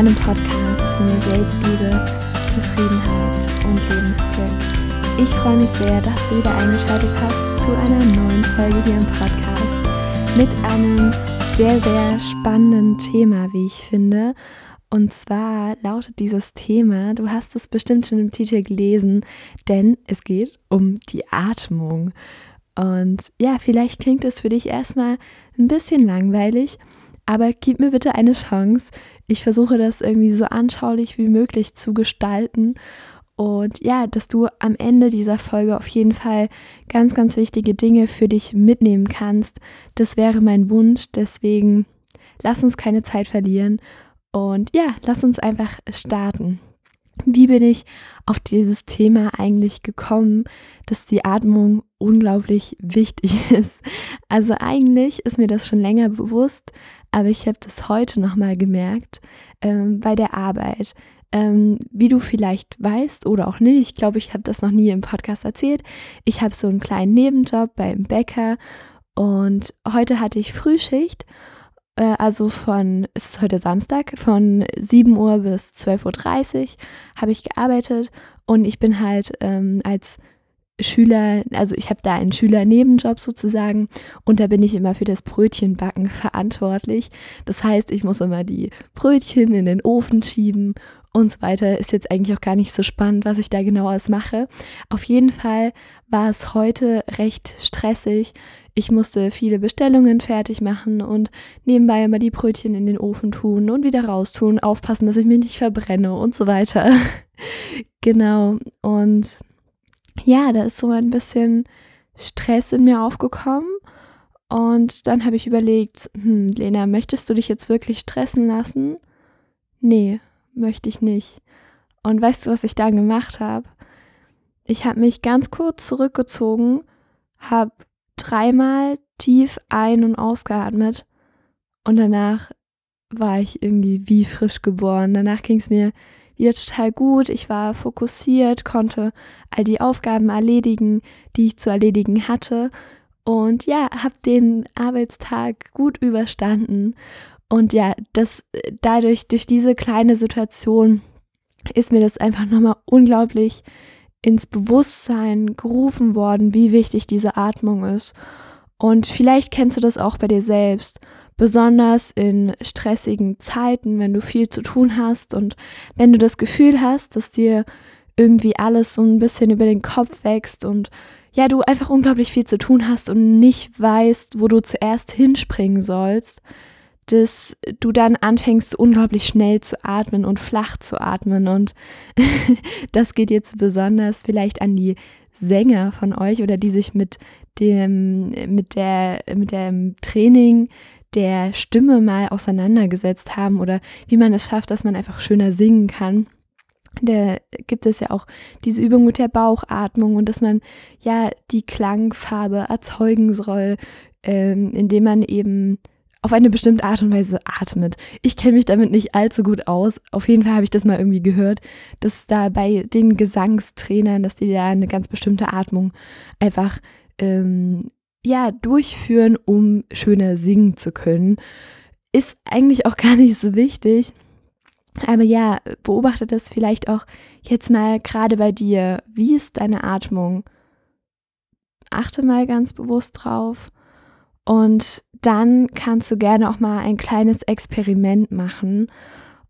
deinem Podcast für mehr Selbstliebe, Zufriedenheit und Lebensglück. Ich freue mich sehr, dass du wieder eingeschaltet hast zu einer neuen Folge hier im Podcast mit einem sehr, sehr spannenden Thema, wie ich finde. Und zwar lautet dieses Thema, du hast es bestimmt schon im Titel gelesen, denn es geht um die Atmung. Und ja, vielleicht klingt es für dich erstmal ein bisschen langweilig, aber gib mir bitte eine Chance. Ich versuche das irgendwie so anschaulich wie möglich zu gestalten. Und ja, dass du am Ende dieser Folge auf jeden Fall ganz, ganz wichtige Dinge für dich mitnehmen kannst. Das wäre mein Wunsch. Deswegen lass uns keine Zeit verlieren. Und ja, lass uns einfach starten. Wie bin ich auf dieses Thema eigentlich gekommen, dass die Atmung unglaublich wichtig ist? Also eigentlich ist mir das schon länger bewusst, aber ich habe das heute nochmal gemerkt ähm, bei der Arbeit. Ähm, wie du vielleicht weißt oder auch nicht, ich glaube, ich habe das noch nie im Podcast erzählt. Ich habe so einen kleinen Nebenjob beim Bäcker und heute hatte ich Frühschicht äh, also von, es ist heute Samstag, von 7 Uhr bis 12.30 Uhr habe ich gearbeitet und ich bin halt ähm, als Schüler, also ich habe da einen Schüler-Nebenjob sozusagen und da bin ich immer für das Brötchenbacken verantwortlich. Das heißt, ich muss immer die Brötchen in den Ofen schieben und so weiter. Ist jetzt eigentlich auch gar nicht so spannend, was ich da genau alles mache. Auf jeden Fall war es heute recht stressig. Ich musste viele Bestellungen fertig machen und nebenbei immer die Brötchen in den Ofen tun und wieder raustun, aufpassen, dass ich mich nicht verbrenne und so weiter. genau. Und ja, da ist so ein bisschen Stress in mir aufgekommen. Und dann habe ich überlegt, hm, Lena, möchtest du dich jetzt wirklich stressen lassen? Nee, möchte ich nicht. Und weißt du, was ich dann gemacht habe? Ich habe mich ganz kurz zurückgezogen, habe dreimal tief ein- und ausgeatmet und danach war ich irgendwie wie frisch geboren. Danach ging es mir wieder total gut. Ich war fokussiert, konnte all die Aufgaben erledigen, die ich zu erledigen hatte. Und ja, habe den Arbeitstag gut überstanden. Und ja, das dadurch, durch diese kleine Situation, ist mir das einfach nochmal unglaublich ins Bewusstsein gerufen worden, wie wichtig diese Atmung ist. Und vielleicht kennst du das auch bei dir selbst, besonders in stressigen Zeiten, wenn du viel zu tun hast und wenn du das Gefühl hast, dass dir irgendwie alles so ein bisschen über den Kopf wächst und ja, du einfach unglaublich viel zu tun hast und nicht weißt, wo du zuerst hinspringen sollst, dass du dann anfängst, unglaublich schnell zu atmen und flach zu atmen. Und das geht jetzt besonders vielleicht an die Sänger von euch oder die sich mit dem, mit der, mit dem Training der Stimme mal auseinandergesetzt haben oder wie man es schafft, dass man einfach schöner singen kann. Da gibt es ja auch diese Übung mit der Bauchatmung und dass man ja die Klangfarbe erzeugen soll, ähm, indem man eben auf eine bestimmte Art und Weise atmet. Ich kenne mich damit nicht allzu gut aus. Auf jeden Fall habe ich das mal irgendwie gehört, dass da bei den Gesangstrainern, dass die da eine ganz bestimmte Atmung einfach ähm, ja durchführen, um schöner singen zu können. Ist eigentlich auch gar nicht so wichtig. Aber ja, beobachte das vielleicht auch jetzt mal gerade bei dir. Wie ist deine Atmung? Achte mal ganz bewusst drauf. Und dann kannst du gerne auch mal ein kleines Experiment machen.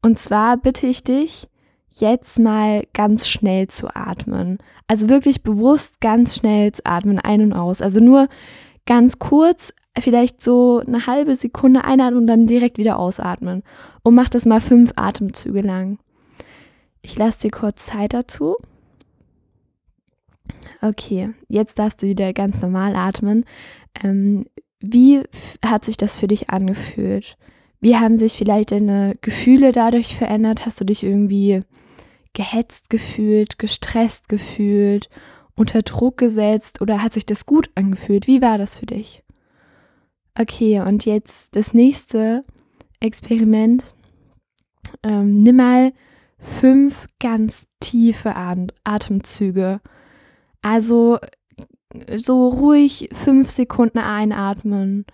Und zwar bitte ich dich, jetzt mal ganz schnell zu atmen. Also wirklich bewusst ganz schnell zu atmen, ein und aus. Also nur ganz kurz, vielleicht so eine halbe Sekunde einatmen und dann direkt wieder ausatmen. Und mach das mal fünf Atemzüge lang. Ich lasse dir kurz Zeit dazu. Okay, jetzt darfst du wieder ganz normal atmen. Ähm, wie hat sich das für dich angefühlt? Wie haben sich vielleicht deine Gefühle dadurch verändert? Hast du dich irgendwie gehetzt gefühlt, gestresst gefühlt, unter Druck gesetzt oder hat sich das gut angefühlt? Wie war das für dich? Okay, und jetzt das nächste Experiment. Ähm, nimm mal fünf ganz tiefe Atemzüge. Also so ruhig fünf Sekunden einatmen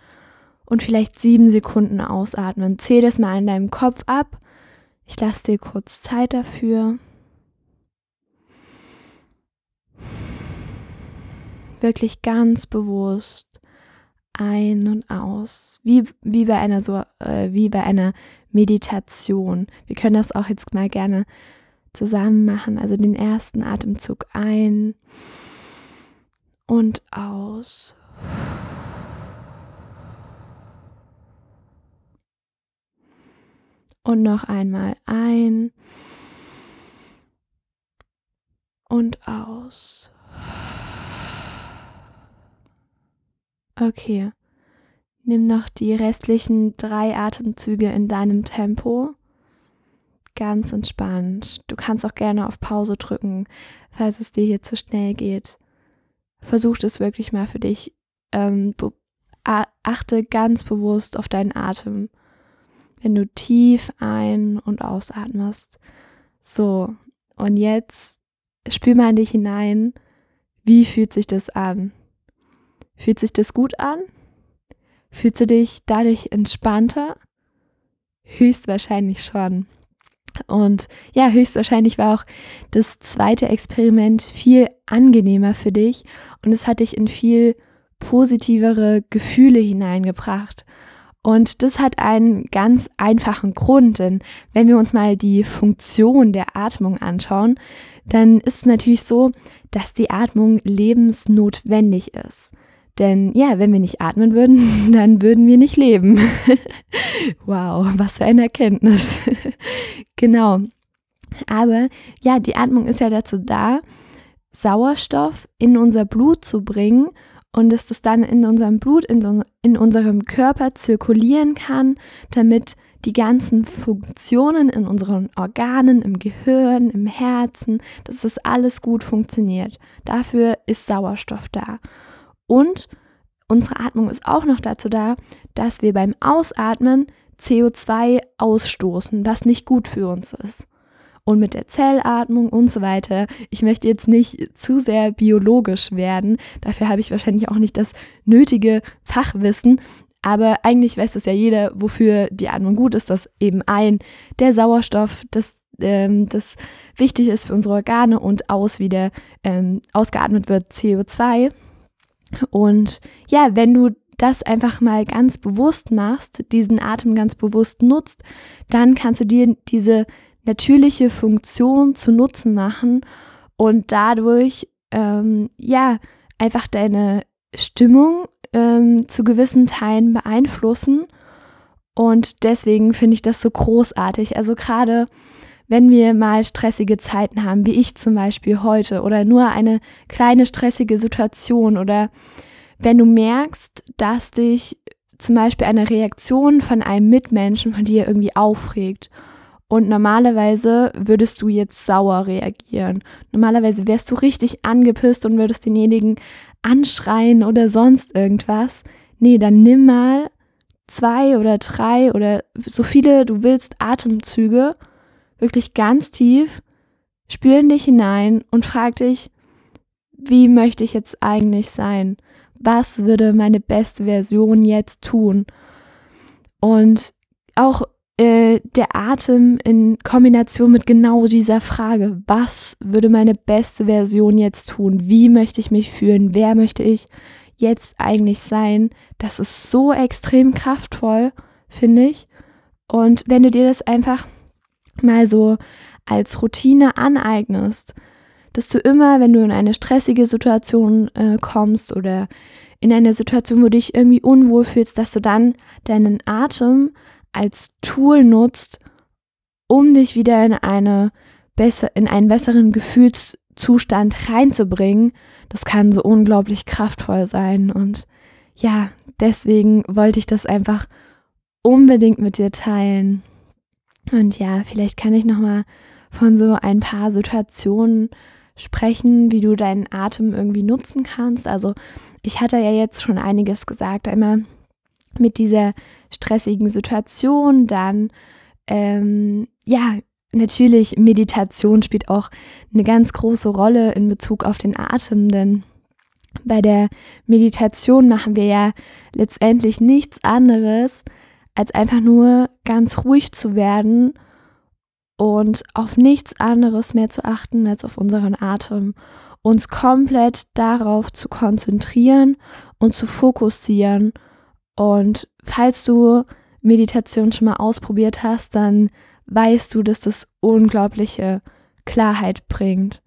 und vielleicht sieben Sekunden ausatmen. Zähl das mal in deinem Kopf ab. Ich lasse dir kurz Zeit dafür. Wirklich ganz bewusst ein und aus, wie, wie bei einer so äh, wie bei einer Meditation. Wir können das auch jetzt mal gerne zusammen machen. Also den ersten Atemzug ein und aus. Und noch einmal ein und aus. Okay. Nimm noch die restlichen drei Atemzüge in deinem Tempo. Ganz entspannt. Du kannst auch gerne auf Pause drücken, falls es dir hier zu schnell geht. Versuch es wirklich mal für dich. Ähm, achte ganz bewusst auf deinen Atem. Wenn du tief ein- und ausatmest. So, und jetzt spür mal in dich hinein. Wie fühlt sich das an? Fühlt sich das gut an? Fühlst du dich dadurch entspannter? Höchstwahrscheinlich schon. Und ja, höchstwahrscheinlich war auch das zweite Experiment viel angenehmer für dich und es hat dich in viel positivere Gefühle hineingebracht. Und das hat einen ganz einfachen Grund, denn wenn wir uns mal die Funktion der Atmung anschauen, dann ist es natürlich so, dass die Atmung lebensnotwendig ist. Denn ja, wenn wir nicht atmen würden, dann würden wir nicht leben. wow, was für eine Erkenntnis. genau. Aber ja, die Atmung ist ja dazu da, Sauerstoff in unser Blut zu bringen und dass das dann in unserem Blut, in, so, in unserem Körper zirkulieren kann, damit die ganzen Funktionen in unseren Organen, im Gehirn, im Herzen, dass das alles gut funktioniert. Dafür ist Sauerstoff da. Und unsere Atmung ist auch noch dazu da, dass wir beim Ausatmen CO2 ausstoßen, was nicht gut für uns ist. Und mit der Zellatmung und so weiter. Ich möchte jetzt nicht zu sehr biologisch werden. Dafür habe ich wahrscheinlich auch nicht das nötige Fachwissen. Aber eigentlich weiß das ja jeder, wofür die Atmung gut ist, dass eben ein der Sauerstoff, das ähm, das wichtig ist für unsere Organe und aus wieder ähm, ausgeatmet wird CO2. Und ja, wenn du das einfach mal ganz bewusst machst, diesen Atem ganz bewusst nutzt, dann kannst du dir diese natürliche Funktion zu Nutzen machen und dadurch ähm, ja einfach deine Stimmung ähm, zu gewissen Teilen beeinflussen. Und deswegen finde ich das so großartig. Also gerade wenn wir mal stressige Zeiten haben, wie ich zum Beispiel heute, oder nur eine kleine stressige Situation, oder wenn du merkst, dass dich zum Beispiel eine Reaktion von einem Mitmenschen von dir irgendwie aufregt. Und normalerweise würdest du jetzt sauer reagieren. Normalerweise wärst du richtig angepisst und würdest denjenigen anschreien oder sonst irgendwas. Nee, dann nimm mal zwei oder drei oder so viele du willst Atemzüge wirklich ganz tief, spür in dich hinein und frag dich, wie möchte ich jetzt eigentlich sein? Was würde meine beste Version jetzt tun? Und auch äh, der Atem in Kombination mit genau dieser Frage, was würde meine beste Version jetzt tun? Wie möchte ich mich fühlen? Wer möchte ich jetzt eigentlich sein? Das ist so extrem kraftvoll, finde ich. Und wenn du dir das einfach mal so als Routine aneignest, dass du immer, wenn du in eine stressige Situation äh, kommst oder in eine Situation, wo du dich irgendwie unwohl fühlst, dass du dann deinen Atem als Tool nutzt, um dich wieder in eine besser, in einen besseren Gefühlszustand reinzubringen. Das kann so unglaublich kraftvoll sein. Und ja, deswegen wollte ich das einfach unbedingt mit dir teilen. Und ja, vielleicht kann ich noch mal von so ein paar Situationen sprechen, wie du deinen Atem irgendwie nutzen kannst. Also ich hatte ja jetzt schon einiges gesagt, einmal mit dieser stressigen Situation, dann ähm, ja natürlich Meditation spielt auch eine ganz große Rolle in Bezug auf den Atem, denn Bei der Meditation machen wir ja letztendlich nichts anderes, als einfach nur ganz ruhig zu werden und auf nichts anderes mehr zu achten als auf unseren Atem. Uns komplett darauf zu konzentrieren und zu fokussieren. Und falls du Meditation schon mal ausprobiert hast, dann weißt du, dass das unglaubliche Klarheit bringt.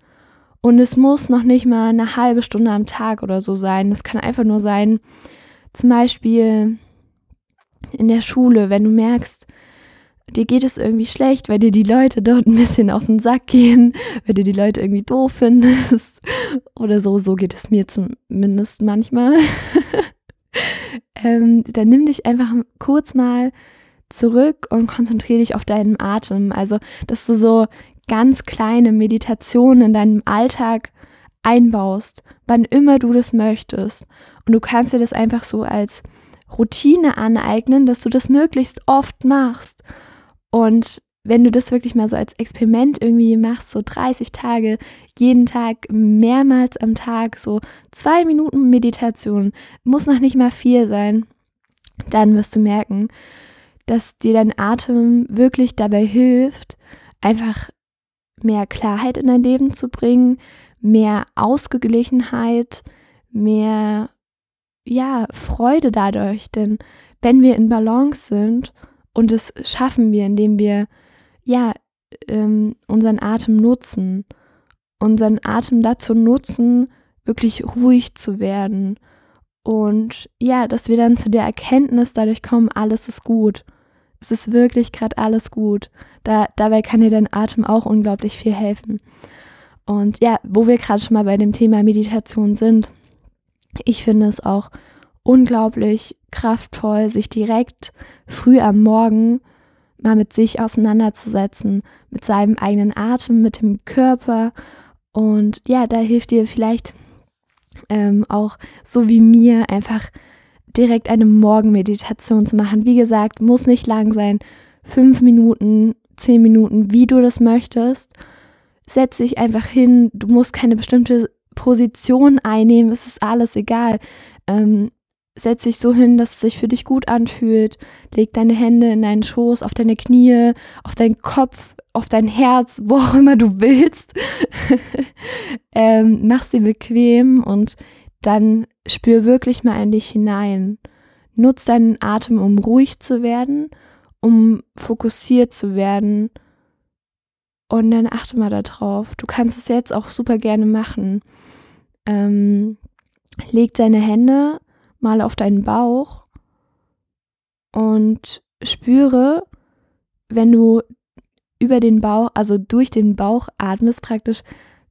Und es muss noch nicht mal eine halbe Stunde am Tag oder so sein. Es kann einfach nur sein, zum Beispiel in der Schule, wenn du merkst, dir geht es irgendwie schlecht, weil dir die Leute dort ein bisschen auf den Sack gehen, weil du die Leute irgendwie doof findest oder so. So geht es mir zumindest manchmal. ähm, dann nimm dich einfach kurz mal zurück und konzentriere dich auf deinen Atem. Also, dass du so ganz kleine Meditationen in deinem Alltag einbaust, wann immer du das möchtest. Und du kannst dir das einfach so als Routine aneignen, dass du das möglichst oft machst. Und wenn du das wirklich mal so als Experiment irgendwie machst, so 30 Tage, jeden Tag, mehrmals am Tag, so zwei Minuten Meditation, muss noch nicht mal viel sein, dann wirst du merken, dass dir dein Atem wirklich dabei hilft, einfach mehr Klarheit in dein Leben zu bringen, mehr Ausgeglichenheit, mehr ja, Freude dadurch, denn wenn wir in Balance sind und das schaffen wir, indem wir ja ähm, unseren Atem nutzen, unseren Atem dazu nutzen, wirklich ruhig zu werden und ja, dass wir dann zu der Erkenntnis dadurch kommen, alles ist gut. Es ist wirklich gerade alles gut. Da, dabei kann dir dein Atem auch unglaublich viel helfen. Und ja, wo wir gerade schon mal bei dem Thema Meditation sind, ich finde es auch unglaublich kraftvoll, sich direkt früh am Morgen mal mit sich auseinanderzusetzen, mit seinem eigenen Atem, mit dem Körper. Und ja, da hilft dir vielleicht ähm, auch so wie mir einfach direkt eine Morgenmeditation zu machen. Wie gesagt, muss nicht lang sein. Fünf Minuten, zehn Minuten, wie du das möchtest. Setz dich einfach hin. Du musst keine bestimmte Position einnehmen. Es ist alles egal. Ähm, setz dich so hin, dass es sich für dich gut anfühlt. Leg deine Hände in deinen Schoß, auf deine Knie, auf deinen Kopf, auf dein Herz, wo auch immer du willst. ähm, mach's dir bequem und dann spür wirklich mal in dich hinein. Nutz deinen Atem, um ruhig zu werden, um fokussiert zu werden. Und dann achte mal darauf. Du kannst es jetzt auch super gerne machen. Ähm, leg deine Hände mal auf deinen Bauch und spüre, wenn du über den Bauch, also durch den Bauch atmest praktisch,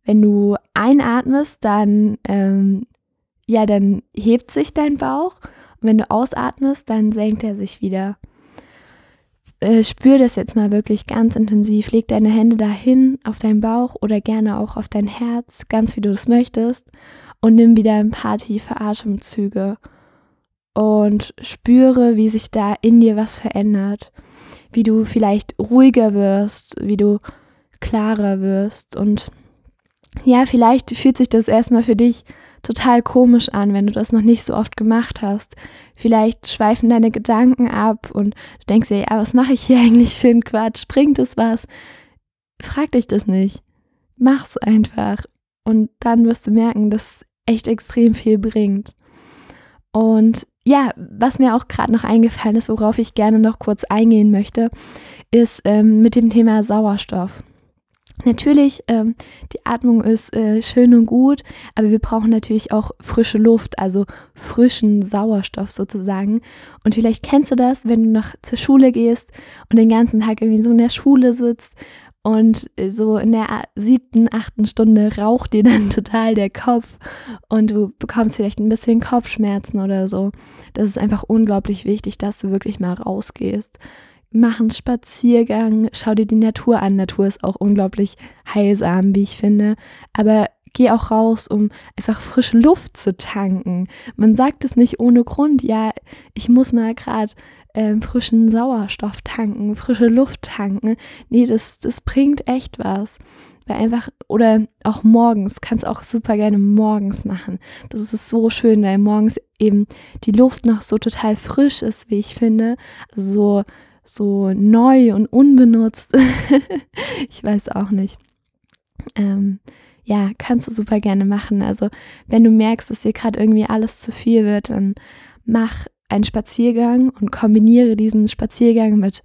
wenn du einatmest, dann ähm, ja, dann hebt sich dein Bauch und wenn du ausatmest, dann senkt er sich wieder. Äh, spür das jetzt mal wirklich ganz intensiv. Leg deine Hände dahin auf deinen Bauch oder gerne auch auf dein Herz, ganz wie du das möchtest. Und nimm wieder ein paar tiefe Atemzüge und spüre, wie sich da in dir was verändert. Wie du vielleicht ruhiger wirst, wie du klarer wirst. Und ja, vielleicht fühlt sich das erstmal für dich total komisch an, wenn du das noch nicht so oft gemacht hast. Vielleicht schweifen deine Gedanken ab und du denkst dir, ja, was mache ich hier eigentlich für einen Quatsch? Bringt es was? Frag dich das nicht. Mach's einfach. Und dann wirst du merken, dass echt extrem viel bringt. Und ja, was mir auch gerade noch eingefallen ist, worauf ich gerne noch kurz eingehen möchte, ist ähm, mit dem Thema Sauerstoff. Natürlich, ähm, die Atmung ist äh, schön und gut, aber wir brauchen natürlich auch frische Luft, also frischen Sauerstoff sozusagen. Und vielleicht kennst du das, wenn du noch zur Schule gehst und den ganzen Tag irgendwie so in der Schule sitzt und äh, so in der siebten, achten Stunde raucht dir dann total der Kopf und du bekommst vielleicht ein bisschen Kopfschmerzen oder so. Das ist einfach unglaublich wichtig, dass du wirklich mal rausgehst mach einen Spaziergang, schau dir die Natur an. Natur ist auch unglaublich heilsam, wie ich finde. Aber geh auch raus, um einfach frische Luft zu tanken. Man sagt es nicht ohne Grund. Ja, ich muss mal gerade äh, frischen Sauerstoff tanken, frische Luft tanken. Nee, das, das bringt echt was. Weil einfach, oder auch morgens, kannst auch super gerne morgens machen. Das ist so schön, weil morgens eben die Luft noch so total frisch ist, wie ich finde. so, so neu und unbenutzt. ich weiß auch nicht. Ähm, ja, kannst du super gerne machen. Also, wenn du merkst, dass dir gerade irgendwie alles zu viel wird, dann mach einen Spaziergang und kombiniere diesen Spaziergang mit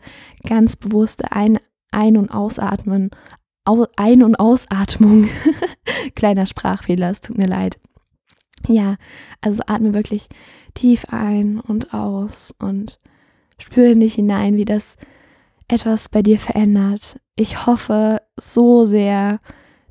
ganz bewusster Ein-, Ein und Ausatmen. Ein- und Ausatmung. Kleiner Sprachfehler, es tut mir leid. Ja, also atme wirklich tief ein und aus und spüre in dich hinein, wie das etwas bei dir verändert. Ich hoffe so sehr,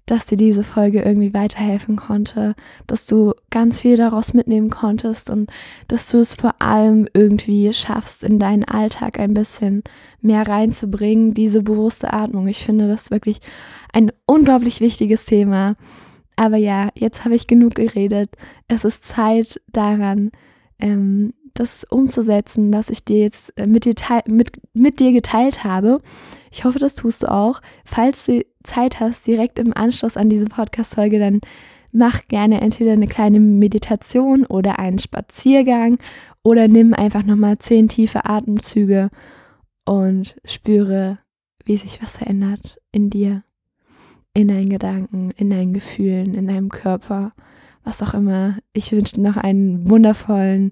dass dir diese Folge irgendwie weiterhelfen konnte, dass du ganz viel daraus mitnehmen konntest und dass du es vor allem irgendwie schaffst, in deinen Alltag ein bisschen mehr reinzubringen, diese bewusste Atmung. Ich finde das wirklich ein unglaublich wichtiges Thema. Aber ja, jetzt habe ich genug geredet. Es ist Zeit daran, ähm, das umzusetzen, was ich dir jetzt äh, mit dir, mit, mit dir geteilt habe. Ich hoffe, das tust du auch. Falls du Zeit hast, direkt im Anschluss an diese Podcast-Folge, dann mach gerne entweder eine kleine Meditation oder einen Spaziergang oder nimm einfach nochmal zehn tiefe Atemzüge und spüre, wie sich was verändert in dir, in deinen Gedanken, in deinen Gefühlen, in deinem Körper, was auch immer. Ich wünsche dir noch einen wundervollen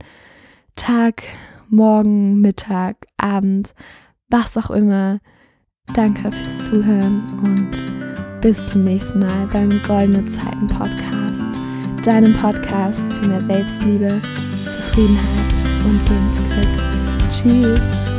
Tag, Morgen, Mittag, Abend, was auch immer. Danke fürs Zuhören und bis zum nächsten Mal beim Goldene Zeiten Podcast, deinem Podcast für mehr Selbstliebe, Zufriedenheit und Lebensglück. Tschüss.